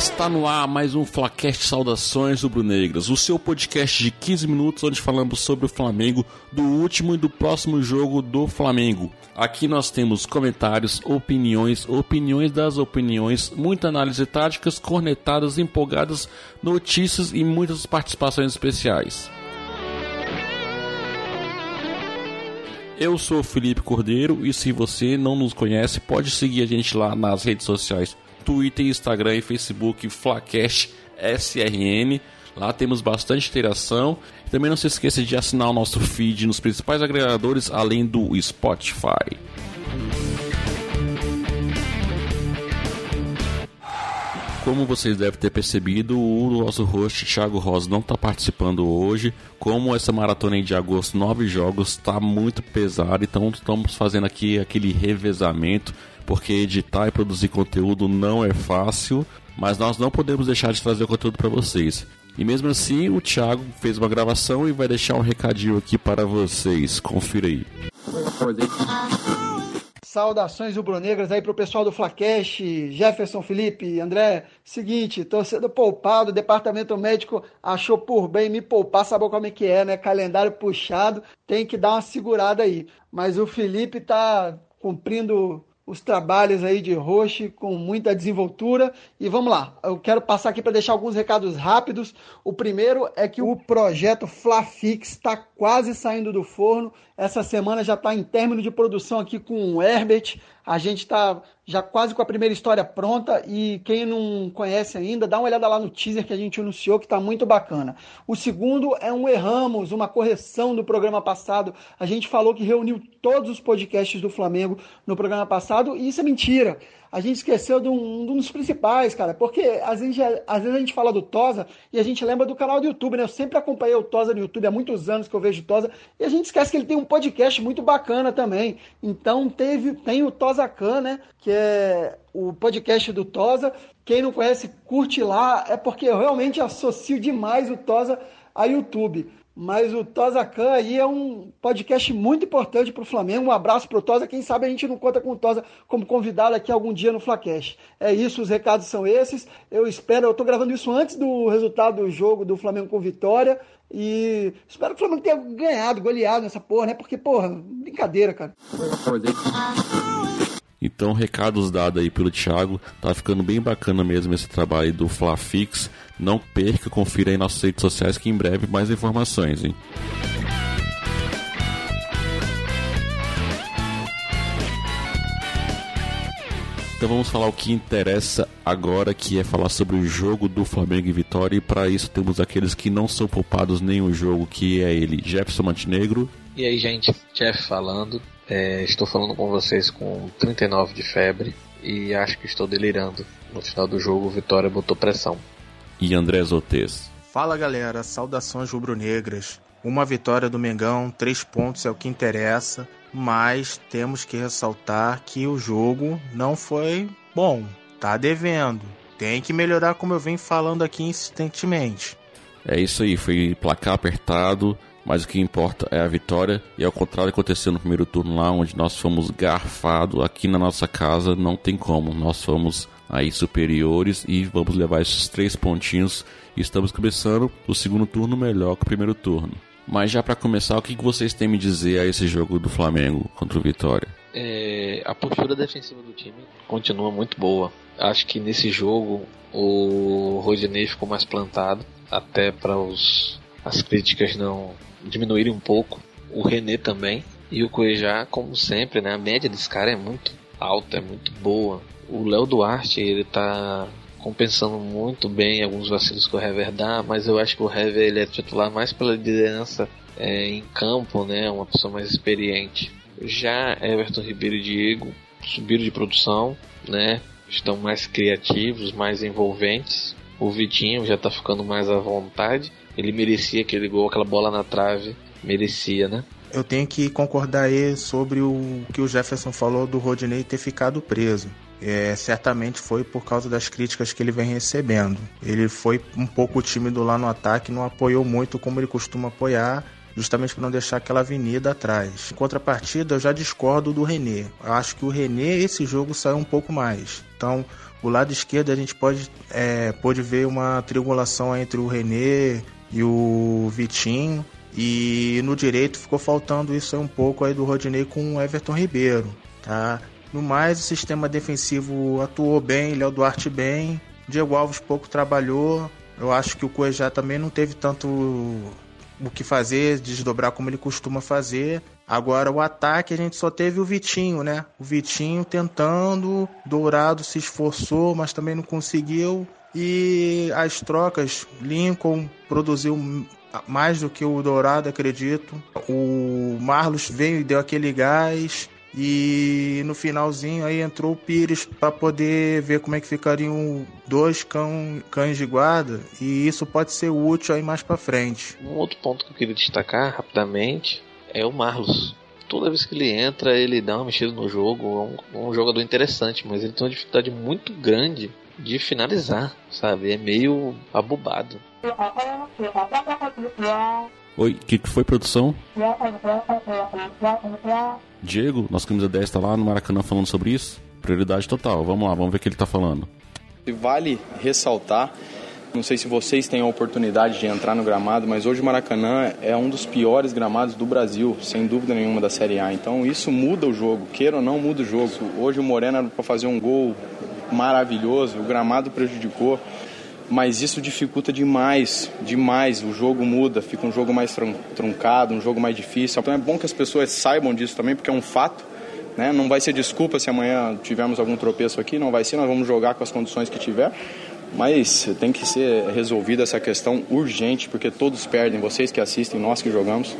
Está no ar mais um Flacast Saudações Rubro-Negras, o seu podcast de 15 minutos onde falamos sobre o Flamengo, do último e do próximo jogo do Flamengo. Aqui nós temos comentários, opiniões, opiniões das opiniões, muita análise táticas, cornetadas, empolgadas, notícias e muitas participações especiais. Eu sou Felipe Cordeiro e se você não nos conhece, pode seguir a gente lá nas redes sociais Twitter, Instagram e Facebook Flacast SRN. Lá temos bastante interação. Também não se esqueça de assinar o nosso feed nos principais agregadores, além do Spotify. Como vocês devem ter percebido, o nosso host Thiago Rosa não está participando hoje. Como essa maratona de agosto, nove jogos, está muito pesado, então estamos fazendo aqui aquele revezamento porque editar e produzir conteúdo não é fácil, mas nós não podemos deixar de trazer o conteúdo para vocês. E mesmo assim, o Thiago fez uma gravação e vai deixar um recadinho aqui para vocês. Confira aí. Saudações rubro-negras aí pro pessoal do Flacash, Jefferson Felipe, André. Seguinte, torcedor poupado, departamento médico achou por bem me poupar, sabe como é que é, né? Calendário puxado, tem que dar uma segurada aí. Mas o Felipe tá cumprindo os trabalhos aí de Roche com muita desenvoltura. E vamos lá, eu quero passar aqui para deixar alguns recados rápidos. O primeiro é que o projeto Flafix está quase saindo do forno. Essa semana já está em término de produção aqui com o Herbert. A gente está já quase com a primeira história pronta e quem não conhece ainda, dá uma olhada lá no teaser que a gente anunciou que está muito bacana. O segundo é um erramos, uma correção do programa passado. A gente falou que reuniu todos os podcasts do Flamengo no programa passado e isso é mentira a gente esqueceu de um, de um, dos principais, cara, porque às vezes, às vezes a gente fala do Tosa e a gente lembra do canal do YouTube, né? Eu sempre acompanhei o Tosa no YouTube, há muitos anos que eu vejo o Tosa, e a gente esquece que ele tem um podcast muito bacana também. Então teve, tem o Tosa Khan, né? Que é o podcast do Tosa. Quem não conhece, curte lá, é porque eu realmente associo demais o Tosa a YouTube. Mas o Tosa Khan aí é um podcast muito importante para o Flamengo. Um abraço para o Tosa. Quem sabe a gente não conta com o Tosa como convidado aqui algum dia no Flacast. É isso, os recados são esses. Eu espero, eu estou gravando isso antes do resultado do jogo do Flamengo com vitória. E espero que o Flamengo tenha ganhado, goleado nessa porra, né? Porque, porra, brincadeira, cara. Então, recados dados aí pelo Thiago, tá ficando bem bacana mesmo esse trabalho do Flafix. Não perca, confira aí nas redes sociais que em breve mais informações, hein? Então vamos falar o que interessa agora, que é falar sobre o jogo do Flamengo e Vitória. E para isso temos aqueles que não são poupados o jogo, que é ele, Jefferson Montenegro. E aí, gente, Jeff falando. É, estou falando com vocês com 39 de febre e acho que estou delirando. No final do jogo, o Vitória botou pressão. E André Zotez. Fala galera, saudações rubro-negras. Uma vitória do Mengão, três pontos é o que interessa, mas temos que ressaltar que o jogo não foi bom, tá devendo. Tem que melhorar, como eu venho falando aqui insistentemente. É isso aí, foi placar apertado, mas o que importa é a vitória. E ao contrário aconteceu no primeiro turno lá, onde nós fomos garfados aqui na nossa casa, não tem como. Nós fomos aí superiores e vamos levar esses três pontinhos. E estamos começando o segundo turno melhor que o primeiro turno. Mas já para começar, o que vocês têm a me dizer a esse jogo do Flamengo contra o Vitória? É, a postura defensiva do time continua muito boa. Acho que nesse jogo o Rodinei ficou mais plantado, até para as críticas não diminuírem um pouco. O René também. E o Cuejá, como sempre, né? A média desse cara é muito alta, é muito boa. O Léo Duarte, ele tá compensando muito bem alguns vacilos que o Hever dá, mas eu acho que o Hever ele é titular mais pela liderança é, em campo, né? Uma pessoa mais experiente. Já Everton Ribeiro e Diego subiram de produção, né? Estão mais criativos, mais envolventes. O Vitinho já tá ficando mais à vontade ele merecia aquele gol, aquela bola na trave, merecia, né? Eu tenho que concordar aí sobre o que o Jefferson falou do Rodinei ter ficado preso. É, certamente foi por causa das críticas que ele vem recebendo. Ele foi um pouco tímido lá no ataque, não apoiou muito como ele costuma apoiar. justamente para não deixar aquela avenida atrás. Em contrapartida, eu já discordo do René. Eu acho que o René, esse jogo saiu um pouco mais. Então, o lado esquerdo a gente pode, é, pode ver uma triangulação entre o René e o Vitinho. E no direito ficou faltando isso aí um pouco aí do Rodinei com o Everton Ribeiro, tá? No mais, o sistema defensivo atuou bem, Léo Duarte bem, Diego Alves pouco trabalhou. Eu acho que o Cuejá também não teve tanto o que fazer, desdobrar como ele costuma fazer. Agora o ataque a gente só teve o Vitinho, né? O Vitinho tentando, Dourado se esforçou, mas também não conseguiu. E as trocas, Lincoln produziu mais do que o Dourado, acredito. O Marlos veio e deu aquele gás. E no finalzinho aí entrou o Pires para poder ver como é que ficariam dois cão, cães de guarda e isso pode ser útil aí mais para frente. Um outro ponto que eu queria destacar rapidamente é o Marlos. Toda vez que ele entra, ele dá uma mexida no jogo, é um, um jogador interessante, mas ele tem uma dificuldade muito grande de finalizar, sabe? É meio abobado. Oi, o que, que foi, produção? Diego, nosso camisa 10 está lá no Maracanã falando sobre isso. Prioridade total. Vamos lá, vamos ver o que ele está falando. Vale ressaltar, não sei se vocês têm a oportunidade de entrar no gramado, mas hoje o Maracanã é um dos piores gramados do Brasil, sem dúvida nenhuma da Série A. Então isso muda o jogo, queira ou não, muda o jogo. Hoje o Moreno era para fazer um gol maravilhoso, o gramado prejudicou mas isso dificulta demais, demais. O jogo muda, fica um jogo mais truncado, um jogo mais difícil. Então é bom que as pessoas saibam disso também, porque é um fato. Né? Não vai ser desculpa se amanhã tivermos algum tropeço aqui, não vai ser, nós vamos jogar com as condições que tiver. Mas tem que ser resolvida essa questão urgente, porque todos perdem, vocês que assistem, nós que jogamos.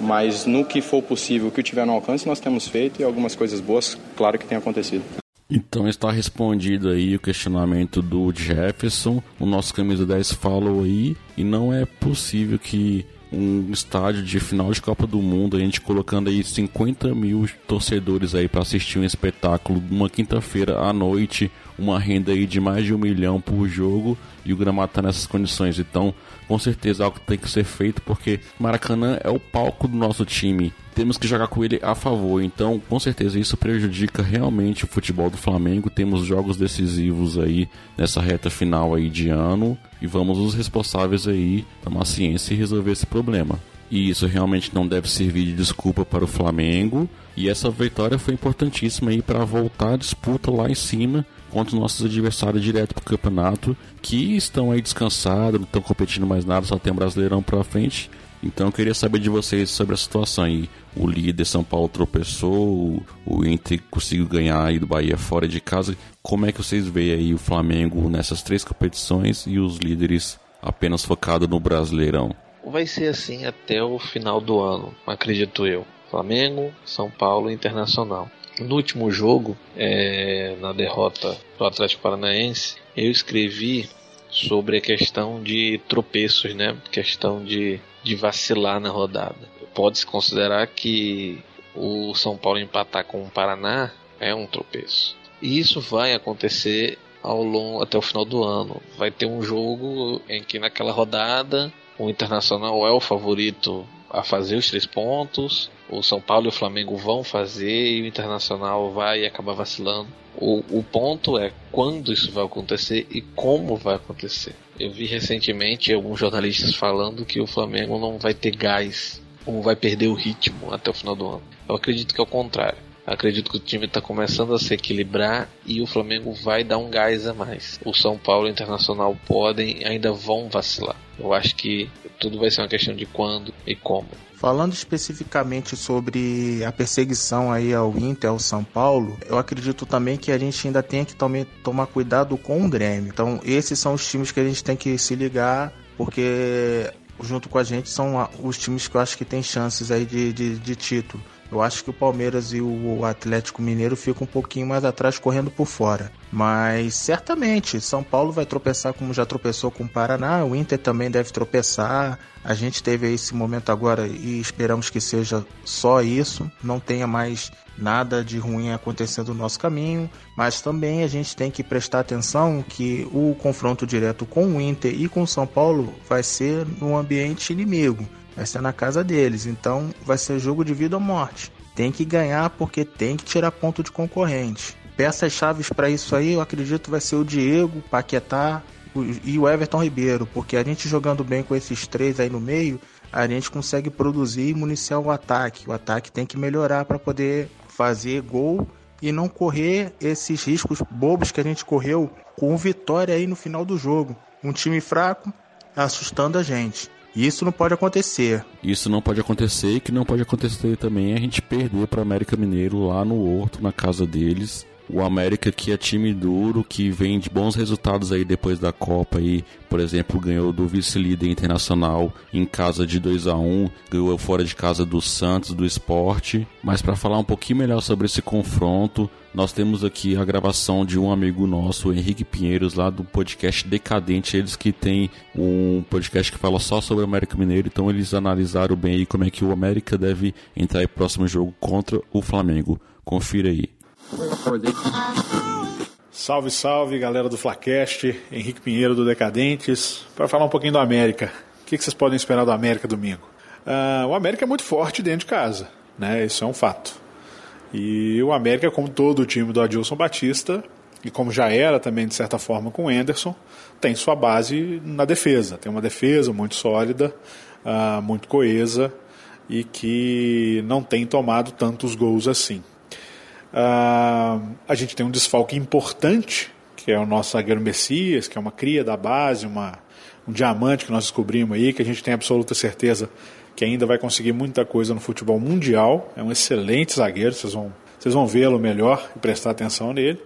Mas no que for possível, o que tiver no alcance, nós temos feito e algumas coisas boas, claro que tem acontecido. Então está respondido aí o questionamento do Jefferson. O nosso camisa 10 falou aí e não é possível que um estádio de final de Copa do Mundo, a gente colocando aí 50 mil torcedores aí para assistir um espetáculo numa quinta-feira à noite, uma renda aí de mais de um milhão por jogo e o gramado está nessas condições. Então, com certeza algo tem que ser feito porque Maracanã é o palco do nosso time temos que jogar com ele a favor. Então, com certeza, isso prejudica realmente o futebol do Flamengo. Temos jogos decisivos aí nessa reta final aí de ano e vamos os responsáveis aí tomar ciência e resolver esse problema. E isso realmente não deve servir de desculpa para o Flamengo. E essa vitória foi importantíssima aí para voltar a disputa lá em cima contra os nossos adversários direto para o campeonato, que estão aí descansados, não estão competindo mais nada, só tem um Brasileirão para frente então eu queria saber de vocês sobre a situação aí. O líder São Paulo tropeçou, o Inter conseguiu ganhar aí do Bahia fora de casa. Como é que vocês veem aí o Flamengo nessas três competições e os líderes apenas focados no Brasileirão? Vai ser assim até o final do ano, acredito eu. Flamengo, São Paulo Internacional. No último jogo, é, na derrota do Atlético Paranaense, eu escrevi sobre a questão de tropeços, né? Questão de de vacilar na rodada. Pode-se considerar que o São Paulo empatar com o Paraná é um tropeço. E isso vai acontecer ao longo até o final do ano. Vai ter um jogo em que naquela rodada o Internacional é o favorito a fazer os três pontos. O São Paulo e o Flamengo vão fazer e o Internacional vai acabar vacilando. O, o ponto é quando isso vai acontecer e como vai acontecer. Eu vi recentemente alguns jornalistas falando que o Flamengo não vai ter gás ou vai perder o ritmo até o final do ano. Eu acredito que é o contrário. Acredito que o time está começando a se equilibrar e o Flamengo vai dar um gás a mais. O São Paulo e o Internacional podem ainda vão vacilar. Eu acho que tudo vai ser uma questão de quando e como. Falando especificamente sobre a perseguição aí ao Inter, ao São Paulo, eu acredito também que a gente ainda tem que tome, tomar cuidado com o Grêmio. Então, esses são os times que a gente tem que se ligar, porque junto com a gente são os times que eu acho que tem chances aí de, de, de título. Eu acho que o Palmeiras e o Atlético Mineiro ficam um pouquinho mais atrás correndo por fora. Mas certamente São Paulo vai tropeçar como já tropeçou com o Paraná, o Inter também deve tropeçar. A gente teve esse momento agora e esperamos que seja só isso, não tenha mais nada de ruim acontecendo no nosso caminho, mas também a gente tem que prestar atenção que o confronto direto com o Inter e com o São Paulo vai ser no ambiente inimigo. Vai ser na casa deles. Então vai ser jogo de vida ou morte. Tem que ganhar porque tem que tirar ponto de concorrente. Peças chaves para isso aí, eu acredito vai ser o Diego, Paquetá e o Everton Ribeiro, porque a gente jogando bem com esses três aí no meio, a gente consegue produzir e municiar o ataque. O ataque tem que melhorar para poder fazer gol e não correr esses riscos bobos que a gente correu com vitória aí no final do jogo. Um time fraco assustando a gente. Isso não pode acontecer. Isso não pode acontecer e que não pode acontecer também é a gente perder para América Mineiro lá no Horto, na casa deles, o América que é time duro, que vem de bons resultados aí depois da Copa aí, por exemplo, ganhou do vice-líder internacional em casa de 2 a 1, ganhou fora de casa do Santos, do Esporte. Mas para falar um pouquinho melhor sobre esse confronto, nós temos aqui a gravação de um amigo nosso, Henrique Pinheiros, lá do podcast Decadente. Eles que tem um podcast que fala só sobre o América Mineiro, então eles analisaram bem aí como é que o América deve entrar em próximo jogo contra o Flamengo. Confira aí. Salve, salve, galera do Flacast, Henrique Pinheiro do Decadentes, para falar um pouquinho do América. O que vocês podem esperar do América domingo? Uh, o América é muito forte dentro de casa, né? Isso é um fato. E o América, como todo o time do Adilson Batista, e como já era também de certa forma com o Anderson, tem sua base na defesa. Tem uma defesa muito sólida, uh, muito coesa e que não tem tomado tantos gols assim. Uh, a gente tem um desfalque importante, que é o nosso zagueiro Messias, que é uma cria da base, uma, um diamante que nós descobrimos aí, que a gente tem absoluta certeza que ainda vai conseguir muita coisa no futebol mundial. É um excelente zagueiro, vocês vão, vocês vão vê-lo melhor e prestar atenção nele.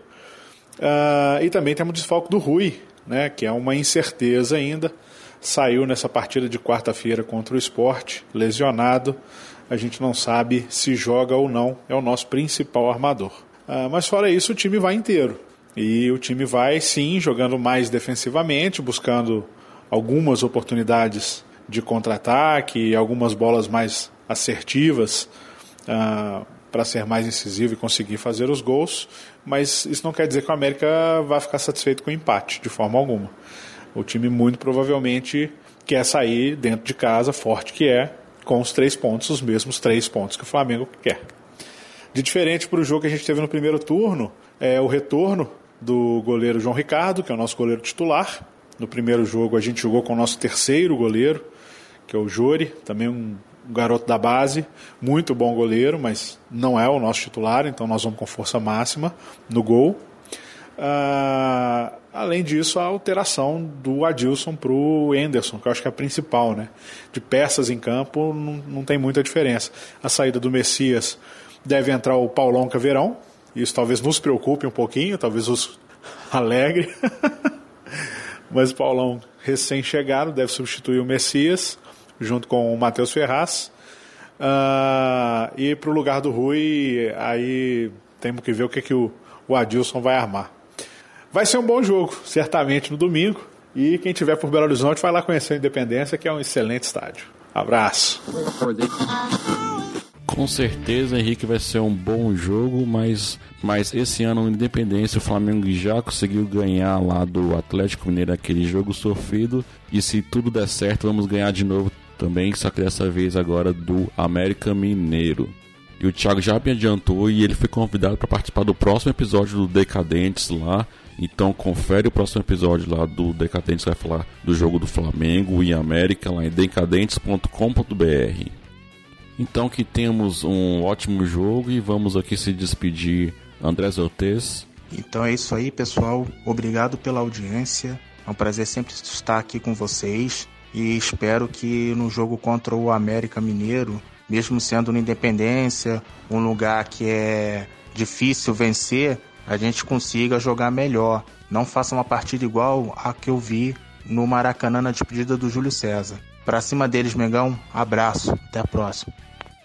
Uh, e também temos o desfalque do Rui, né, que é uma incerteza ainda. Saiu nessa partida de quarta-feira contra o esporte, lesionado a gente não sabe se joga ou não, é o nosso principal armador. Ah, mas fora isso, o time vai inteiro. E o time vai sim jogando mais defensivamente, buscando algumas oportunidades de contra-ataque, algumas bolas mais assertivas ah, para ser mais incisivo e conseguir fazer os gols. Mas isso não quer dizer que o América vai ficar satisfeito com o empate, de forma alguma. O time muito provavelmente quer sair dentro de casa, forte que é, com os três pontos, os mesmos três pontos que o Flamengo quer. De diferente para o jogo que a gente teve no primeiro turno, é o retorno do goleiro João Ricardo, que é o nosso goleiro titular. No primeiro jogo a gente jogou com o nosso terceiro goleiro, que é o Jori, também um garoto da base, muito bom goleiro, mas não é o nosso titular, então nós vamos com força máxima no gol. Ah, além disso, a alteração do Adilson para o Enderson, que eu acho que é a principal. Né? De peças em campo, não, não tem muita diferença. A saída do Messias deve entrar o Paulão Caveirão, isso talvez nos preocupe um pouquinho, talvez os alegre. Mas o Paulão, recém-chegado, deve substituir o Messias, junto com o Matheus Ferraz. Uh, e para o lugar do Rui, aí temos que ver o que, que o, o Adilson vai armar. Vai ser um bom jogo, certamente no domingo. E quem tiver por Belo Horizonte vai lá conhecer a Independência, que é um excelente estádio. Abraço. Com certeza, Henrique, vai ser um bom jogo, mas, mas esse ano, Independência, o Flamengo já conseguiu ganhar lá do Atlético Mineiro aquele jogo sofrido. E se tudo der certo, vamos ganhar de novo também, só que dessa vez agora do América Mineiro. E o Thiago já me adiantou e ele foi convidado para participar do próximo episódio do Decadentes lá. Então confere o próximo episódio lá do Decadentes, vai falar do jogo do Flamengo e América lá em decadentes.com.br. Então que temos um ótimo jogo e vamos aqui se despedir. André Zortes. Então é isso aí, pessoal. Obrigado pela audiência. É um prazer sempre estar aqui com vocês e espero que no jogo contra o América Mineiro, mesmo sendo na Independência, um lugar que é difícil vencer, a gente consiga jogar melhor. Não faça uma partida igual a que eu vi no Maracanã na despedida do Júlio César. Pra cima deles, Mengão, abraço, até a próxima.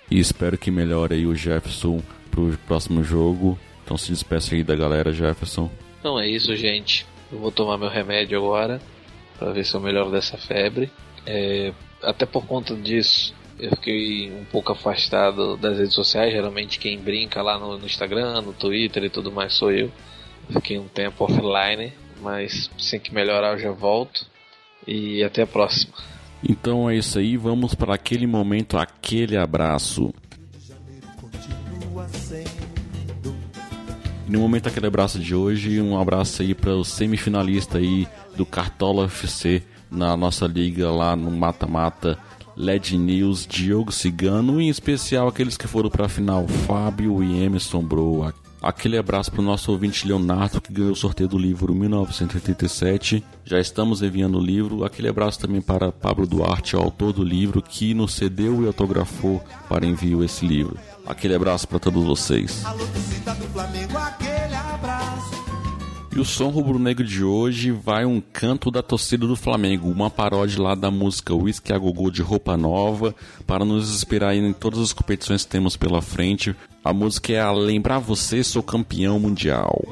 E espero que melhore aí o Jefferson pro próximo jogo. Então se despeça aí da galera, Jefferson. Então é isso, gente. Eu vou tomar meu remédio agora para ver se eu melhoro dessa febre. É, até por conta disso, eu fiquei um pouco afastado das redes sociais. Geralmente quem brinca lá no, no Instagram, no Twitter e tudo mais sou eu. Fiquei um tempo offline, mas sem que melhorar eu já volto. E até a próxima. Então é isso aí, vamos para aquele momento, aquele abraço. E no momento aquele abraço de hoje, um abraço aí para o semifinalista aí do Cartola FC na nossa liga lá no mata-mata. LED News, Diogo Cigano, em especial aqueles que foram para a final, Fábio e Emerson Bro, Aquele abraço para o nosso ouvinte Leonardo que ganhou o sorteio do livro 1987. Já estamos enviando o livro. Aquele abraço também para Pablo Duarte, autor do livro, que nos cedeu e autografou para envio esse livro. Aquele abraço para todos vocês. E o som rubro-negro de hoje vai um canto da torcida do Flamengo, uma paródia lá da música Whisky a Gogô de Roupa Nova, para nos inspirar em todas as competições que temos pela frente. A música é a Lembrar Você Sou Campeão Mundial.